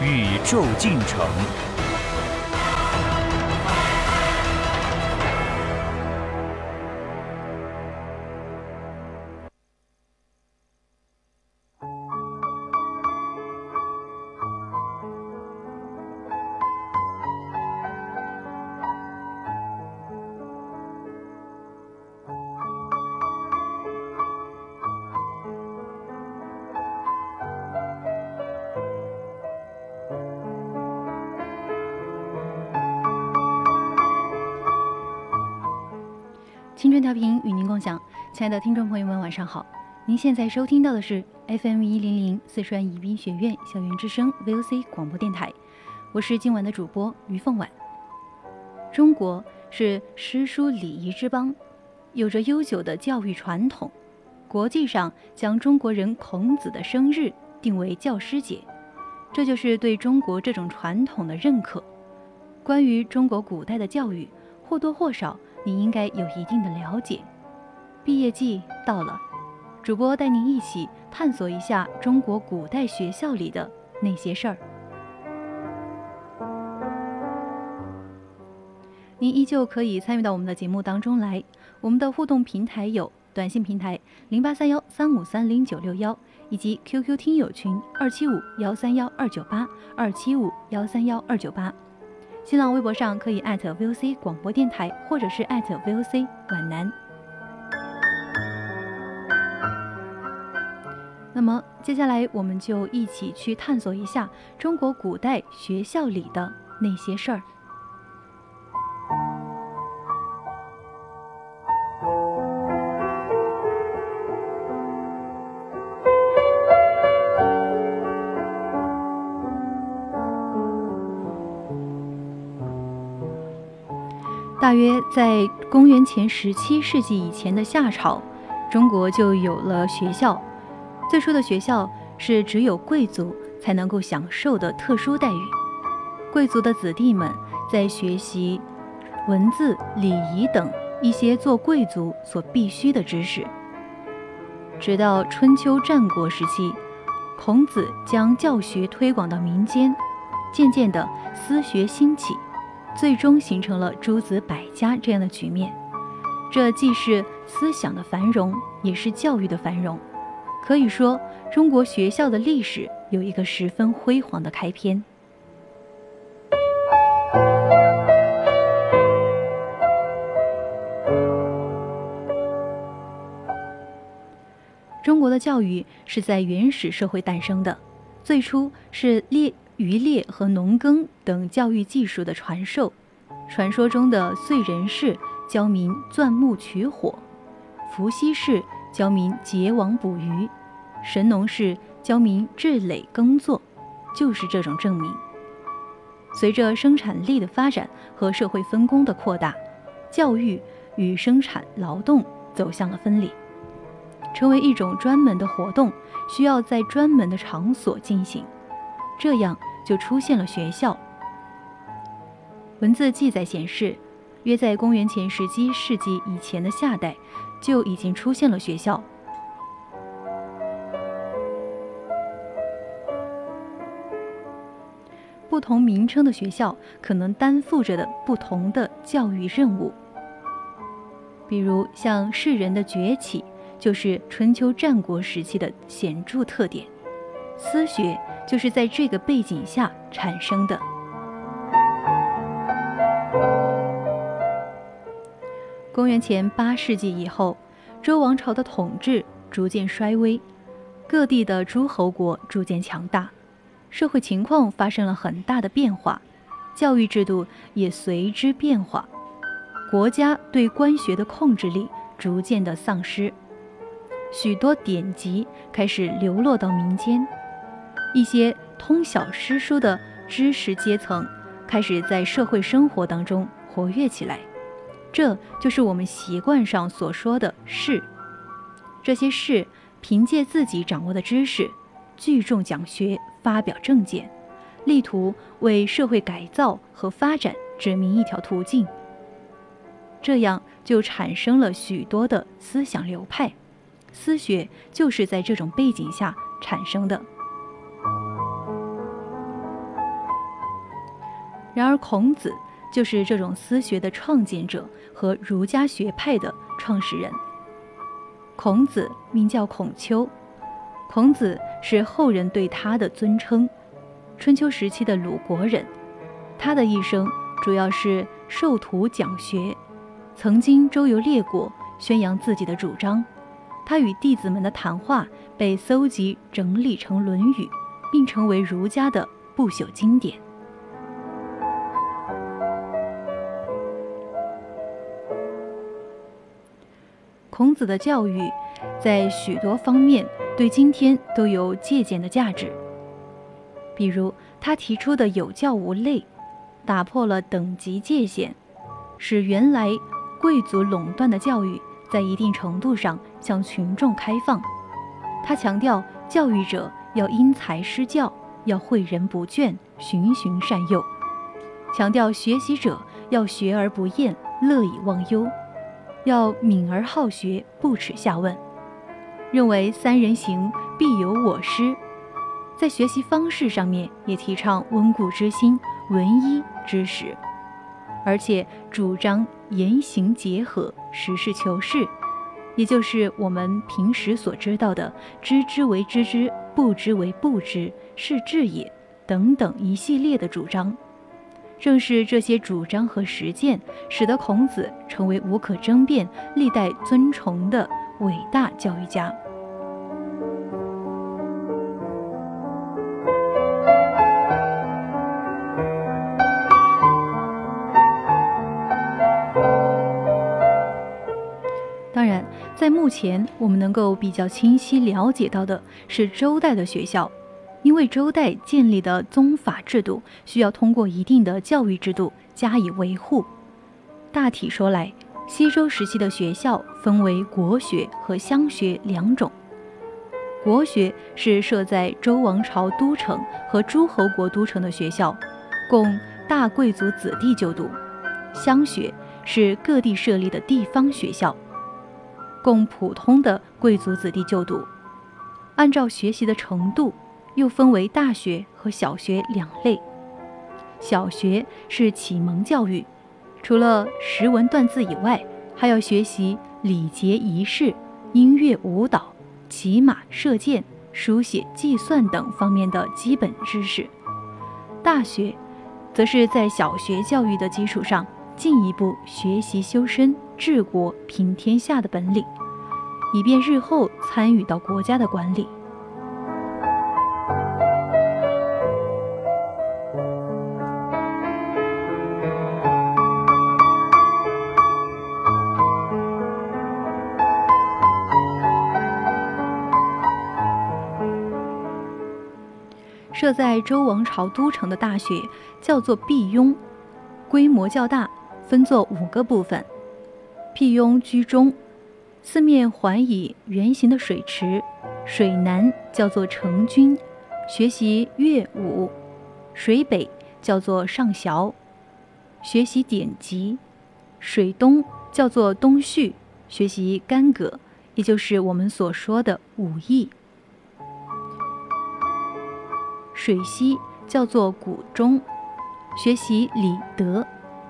宇宙进程。青春调频与您共享，亲爱的听众朋友们，晚上好！您现在收听到的是 FM 一零零四川宜宾学院校园之声 VOC 广播电台，我是今晚的主播于凤婉。中国是诗书礼仪之邦，有着悠久的教育传统，国际上将中国人孔子的生日定为教师节，这就是对中国这种传统的认可。关于中国古代的教育，或多或少。你应该有一定的了解。毕业季到了，主播带您一起探索一下中国古代学校里的那些事儿。您依旧可以参与到我们的节目当中来。我们的互动平台有短信平台零八三幺三五三零九六幺，以及 QQ 听友群二七五幺三幺二九八二七五幺三幺二九八。新浪微博上可以艾特 VOC 广播电台，或者是艾特 VOC 皖南。那么接下来我们就一起去探索一下中国古代学校里的那些事儿。在公元前十七世纪以前的夏朝，中国就有了学校。最初的学校是只有贵族才能够享受的特殊待遇，贵族的子弟们在学习文字、礼仪等一些做贵族所必须的知识。直到春秋战国时期，孔子将教学推广到民间，渐渐的私学兴起。最终形成了诸子百家这样的局面，这既是思想的繁荣，也是教育的繁荣。可以说，中国学校的历史有一个十分辉煌的开篇。中国的教育是在原始社会诞生的，最初是猎。渔猎和农耕等教育技术的传授，传说中的燧人氏教民钻木取火，伏羲氏教民结网捕鱼，神农氏教民治垒耕作，就是这种证明。随着生产力的发展和社会分工的扩大，教育与生产劳动走向了分离，成为一种专门的活动，需要在专门的场所进行，这样。就出现了学校。文字记载显示，约在公元前十七世纪以前的夏代，就已经出现了学校。不同名称的学校可能担负着的不同的教育任务。比如，像士人的崛起，就是春秋战国时期的显著特点。私学。就是在这个背景下产生的。公元前八世纪以后，周王朝的统治逐渐衰微，各地的诸侯国逐渐强大，社会情况发生了很大的变化，教育制度也随之变化，国家对官学的控制力逐渐的丧失，许多典籍开始流落到民间。一些通晓诗书的知识阶层开始在社会生活当中活跃起来。这就是我们习惯上所说的士。这些士凭借自己掌握的知识，聚众讲学，发表政见，力图为社会改造和发展指明一条途径。这样就产生了许多的思想流派，私学就是在这种背景下产生的。然而，孔子就是这种私学的创建者和儒家学派的创始人。孔子名叫孔丘，孔子是后人对他的尊称。春秋时期的鲁国人，他的一生主要是授徒讲学。曾经周游列国，宣扬自己的主张。他与弟子们的谈话被搜集整理成《论语》，并成为儒家的不朽经典。孔子的教育，在许多方面对今天都有借鉴的价值。比如，他提出的有教无类，打破了等级界限，使原来。贵族垄断的教育在一定程度上向群众开放。他强调，教育者要因材施教，要诲人不倦，循循善诱；强调学习者要学而不厌，乐以忘忧，要敏而好学，不耻下问。认为三人行必有我师，在学习方式上面也提倡温故知新、闻一知十。而且主张言行结合，实事求是，也就是我们平时所知道的“知之为知之，不知为不知，是智也”等等一系列的主张。正是这些主张和实践，使得孔子成为无可争辩、历代尊崇的伟大教育家。在目前，我们能够比较清晰了解到的是周代的学校，因为周代建立的宗法制度需要通过一定的教育制度加以维护。大体说来，西周时期的学校分为国学和乡学两种。国学是设在周王朝都城和诸侯国都城的学校，供大贵族子弟就读；乡学是各地设立的地方学校。供普通的贵族子弟就读，按照学习的程度，又分为大学和小学两类。小学是启蒙教育，除了识文断字以外，还要学习礼节仪式、音乐舞蹈、骑马射箭、书写计算等方面的基本知识。大学，则是在小学教育的基础上。进一步学习修身、治国、平天下的本领，以便日后参与到国家的管理。设在周王朝都城的大学叫做毕雍，规模较大。分作五个部分，辟雍居中，四面环以圆形的水池，水南叫做成均，学习乐舞；水北叫做上崤，学习典籍；水东叫做东序，学习干戈，也就是我们所说的武艺；水西叫做谷中，学习礼德。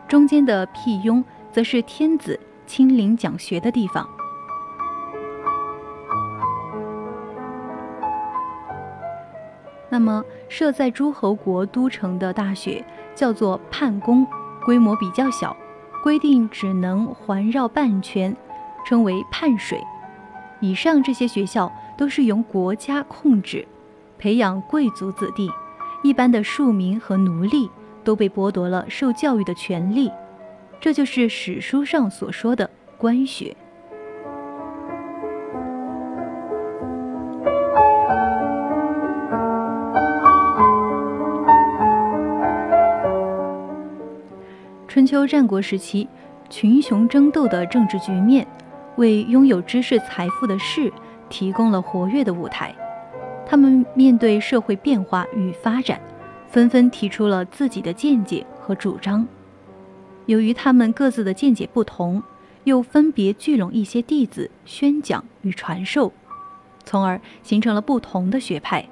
中间的辟雍，则是天子亲临讲学的地方。那么，设在诸侯国都城的大学叫做泮宫，规模比较小，规定只能环绕半圈，称为泮水。以上这些学校都是由国家控制，培养贵族子弟，一般的庶民和奴隶。都被剥夺了受教育的权利，这就是史书上所说的官学。春秋战国时期群雄争斗的政治局面，为拥有知识财富的士提供了活跃的舞台。他们面对社会变化与发展，纷纷提出了自己的见解和主张。由于他们各自的见解不同，又分别聚拢一些弟子宣讲与传授，从而形成了不同的学派，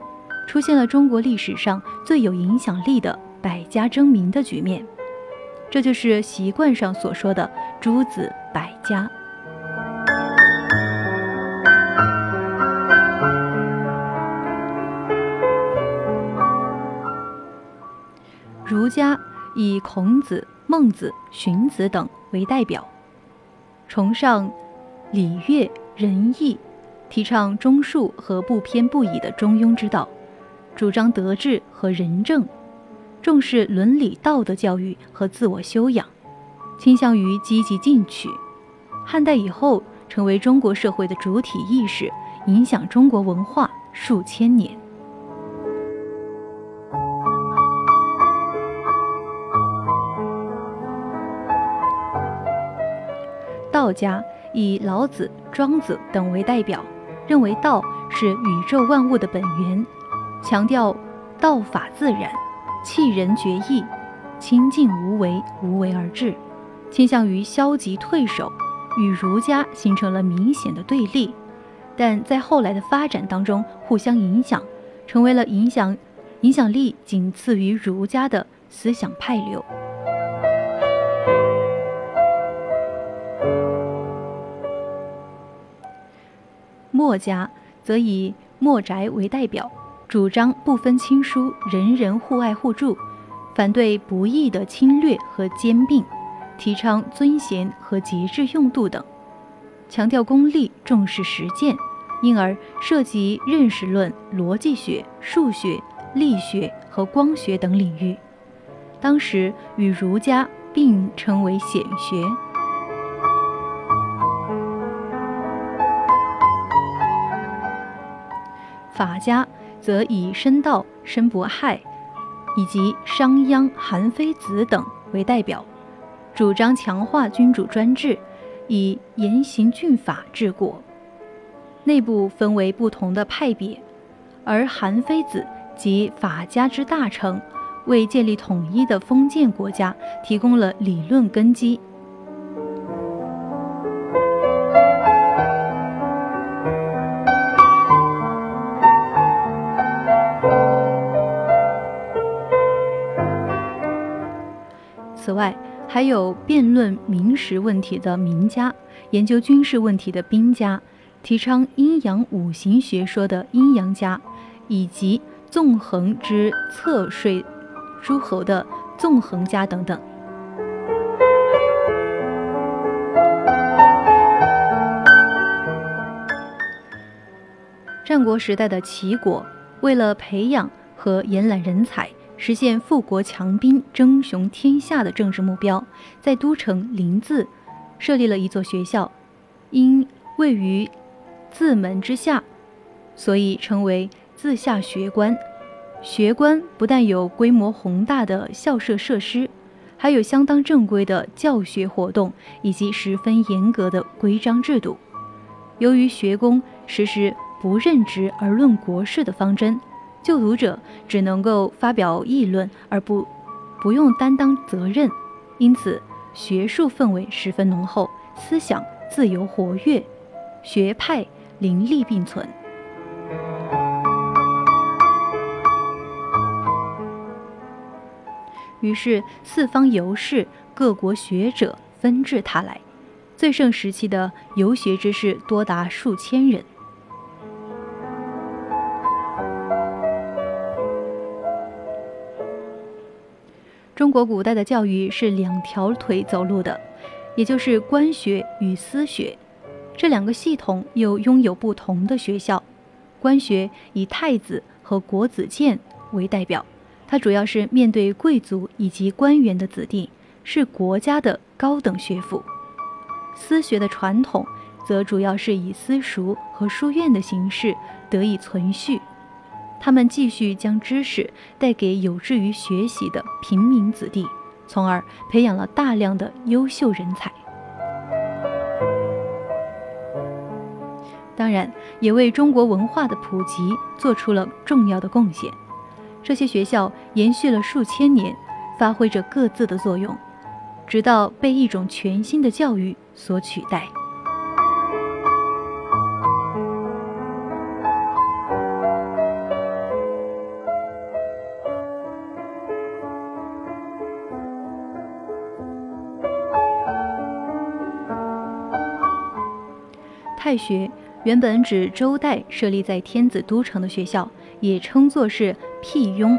出现了中国历史上最有影响力的百家争鸣的局面。这就是习惯上所说的诸子百家。儒家以孔子、孟子、荀子等为代表，崇尚礼乐仁义，提倡忠恕和不偏不倚的中庸之道，主张德治和仁政，重视伦理道德教育和自我修养，倾向于积极进取。汉代以后，成为中国社会的主体意识，影响中国文化数千年。道家以老子、庄子等为代表，认为道是宇宙万物的本源，强调道法自然、弃人绝义、清净无为、无为而治，倾向于消极退守，与儒家形成了明显的对立。但在后来的发展当中，互相影响，成为了影响影响力仅次于儒家的思想派流。家则以墨翟为代表，主张不分亲疏，人人互爱互助，反对不义的侵略和兼并，提倡尊贤和节制用度等，强调功利，重视实践，因而涉及认识论、逻辑学、数学、力学和光学等领域。当时与儒家并称为显学。法家则以申道、申伯亥以及商鞅、韩非子等为代表，主张强化君主专制，以严刑峻法治国。内部分为不同的派别，而韩非子及法家之大成，为建立统一的封建国家提供了理论根基。还有辩论民实问题的名家，研究军事问题的兵家，提倡阴阳五行学说的阴阳家，以及纵横之侧睡诸侯的纵横家等等。战国时代的齐国，为了培养和延揽人才。实现富国强兵、争雄天下的政治目标，在都城临淄设立了一座学校，因位于淄门之下，所以称为淄下学官。学官不但有规模宏大的校舍设施，还有相当正规的教学活动以及十分严格的规章制度。由于学宫实施不任职而论国事的方针。就读者只能够发表议论，而不不用担当责任，因此学术氛围十分浓厚，思想自由活跃，学派林立并存。于是四方游士、各国学者纷至沓来，最盛时期的游学之士多达数千人。中国古代的教育是两条腿走路的，也就是官学与私学，这两个系统又拥有不同的学校。官学以太子和国子监为代表，它主要是面对贵族以及官员的子弟，是国家的高等学府。私学的传统则主要是以私塾和书院的形式得以存续。他们继续将知识带给有志于学习的平民子弟，从而培养了大量的优秀人才。当然，也为中国文化的普及做出了重要的贡献。这些学校延续了数千年，发挥着各自的作用，直到被一种全新的教育所取代。太学原本指周代设立在天子都城的学校，也称作是辟雍。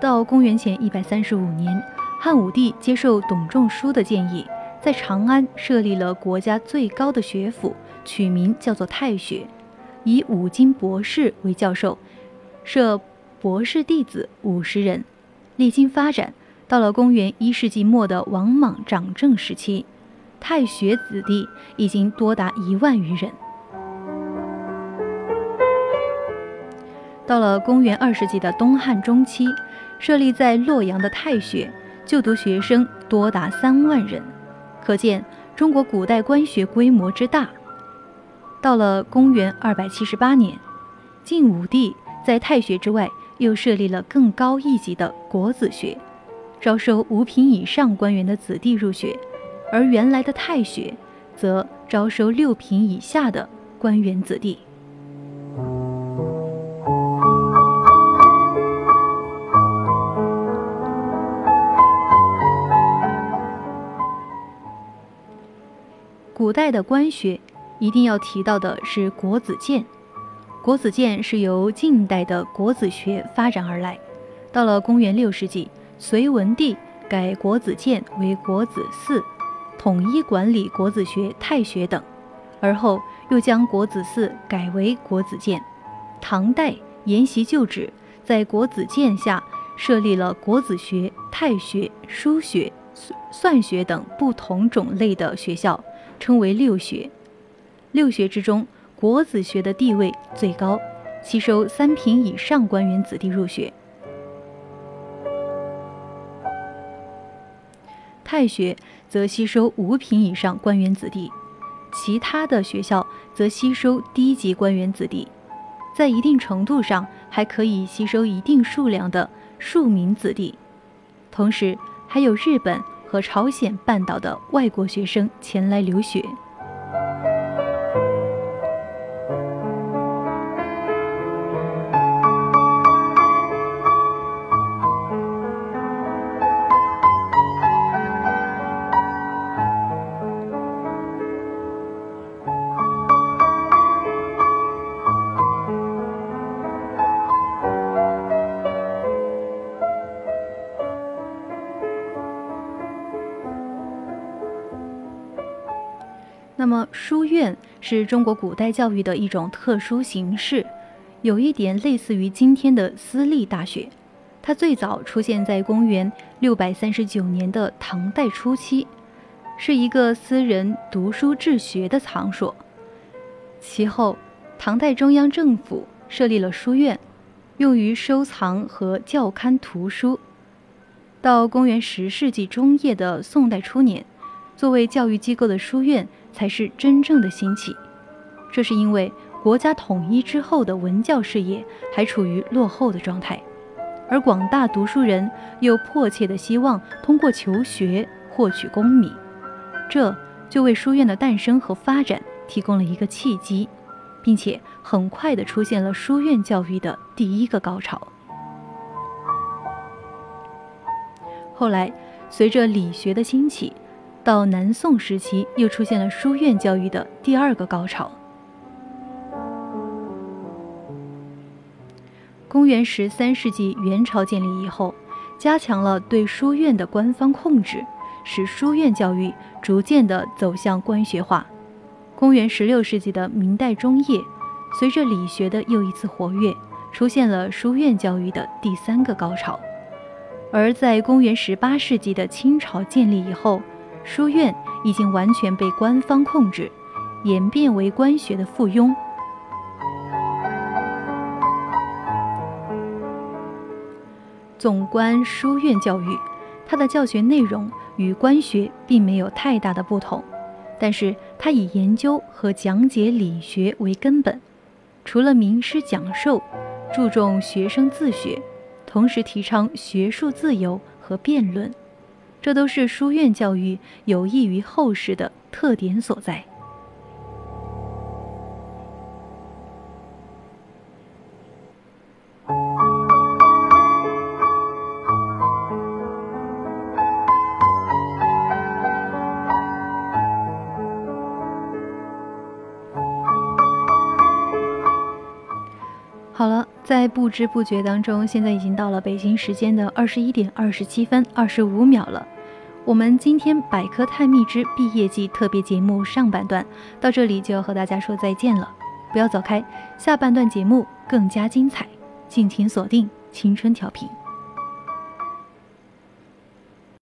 到公元前一百三十五年，汉武帝接受董仲舒的建议，在长安设立了国家最高的学府，取名叫做太学，以五经博士为教授，设博士弟子五十人。历经发展，到了公元一世纪末的王莽掌政时期。太学子弟已经多达一万余人。到了公元二世纪的东汉中期，设立在洛阳的太学，就读学生多达三万人，可见中国古代官学规模之大。到了公元二百七十八年，晋武帝在太学之外又设立了更高一级的国子学，招收五品以上官员的子弟入学。而原来的太学，则招收六品以下的官员子弟。古代的官学，一定要提到的是国子监。国子监是由近代的国子学发展而来，到了公元六世纪，隋文帝改国子监为国子寺。统一管理国子学、太学等，而后又将国子寺改为国子监。唐代沿袭旧制，在国子监下设立了国子学、太学、书学、算学等不同种类的学校，称为六学。六学之中，国子学的地位最高，吸收三品以上官员子弟入学。太学则吸收五品以上官员子弟，其他的学校则吸收低级官员子弟，在一定程度上还可以吸收一定数量的庶民子弟，同时还有日本和朝鲜半岛的外国学生前来留学。是中国古代教育的一种特殊形式，有一点类似于今天的私立大学。它最早出现在公元六百三十九年的唐代初期，是一个私人读书治学的场所。其后，唐代中央政府设立了书院，用于收藏和校刊图书。到公元十世纪中叶的宋代初年，作为教育机构的书院。才是真正的兴起，这是因为国家统一之后的文教事业还处于落后的状态，而广大读书人又迫切的希望通过求学获取功名，这就为书院的诞生和发展提供了一个契机，并且很快的出现了书院教育的第一个高潮。后来，随着理学的兴起。到南宋时期，又出现了书院教育的第二个高潮。公元十三世纪，元朝建立以后，加强了对书院的官方控制，使书院教育逐渐的走向官学化。公元十六世纪的明代中叶，随着理学的又一次活跃，出现了书院教育的第三个高潮。而在公元十八世纪的清朝建立以后，书院已经完全被官方控制，演变为官学的附庸。总观书院教育，它的教学内容与官学并没有太大的不同，但是它以研究和讲解理学为根本，除了名师讲授，注重学生自学，同时提倡学术自由和辩论，这都是书院教育有益于后世的特点所在。好了，在不知不觉当中，现在已经到了北京时间的二十一点二十七分二十五秒了。我们今天百科探秘之毕业季特别节目上半段到这里就要和大家说再见了，不要走开，下半段节目更加精彩，敬请锁定青春调频。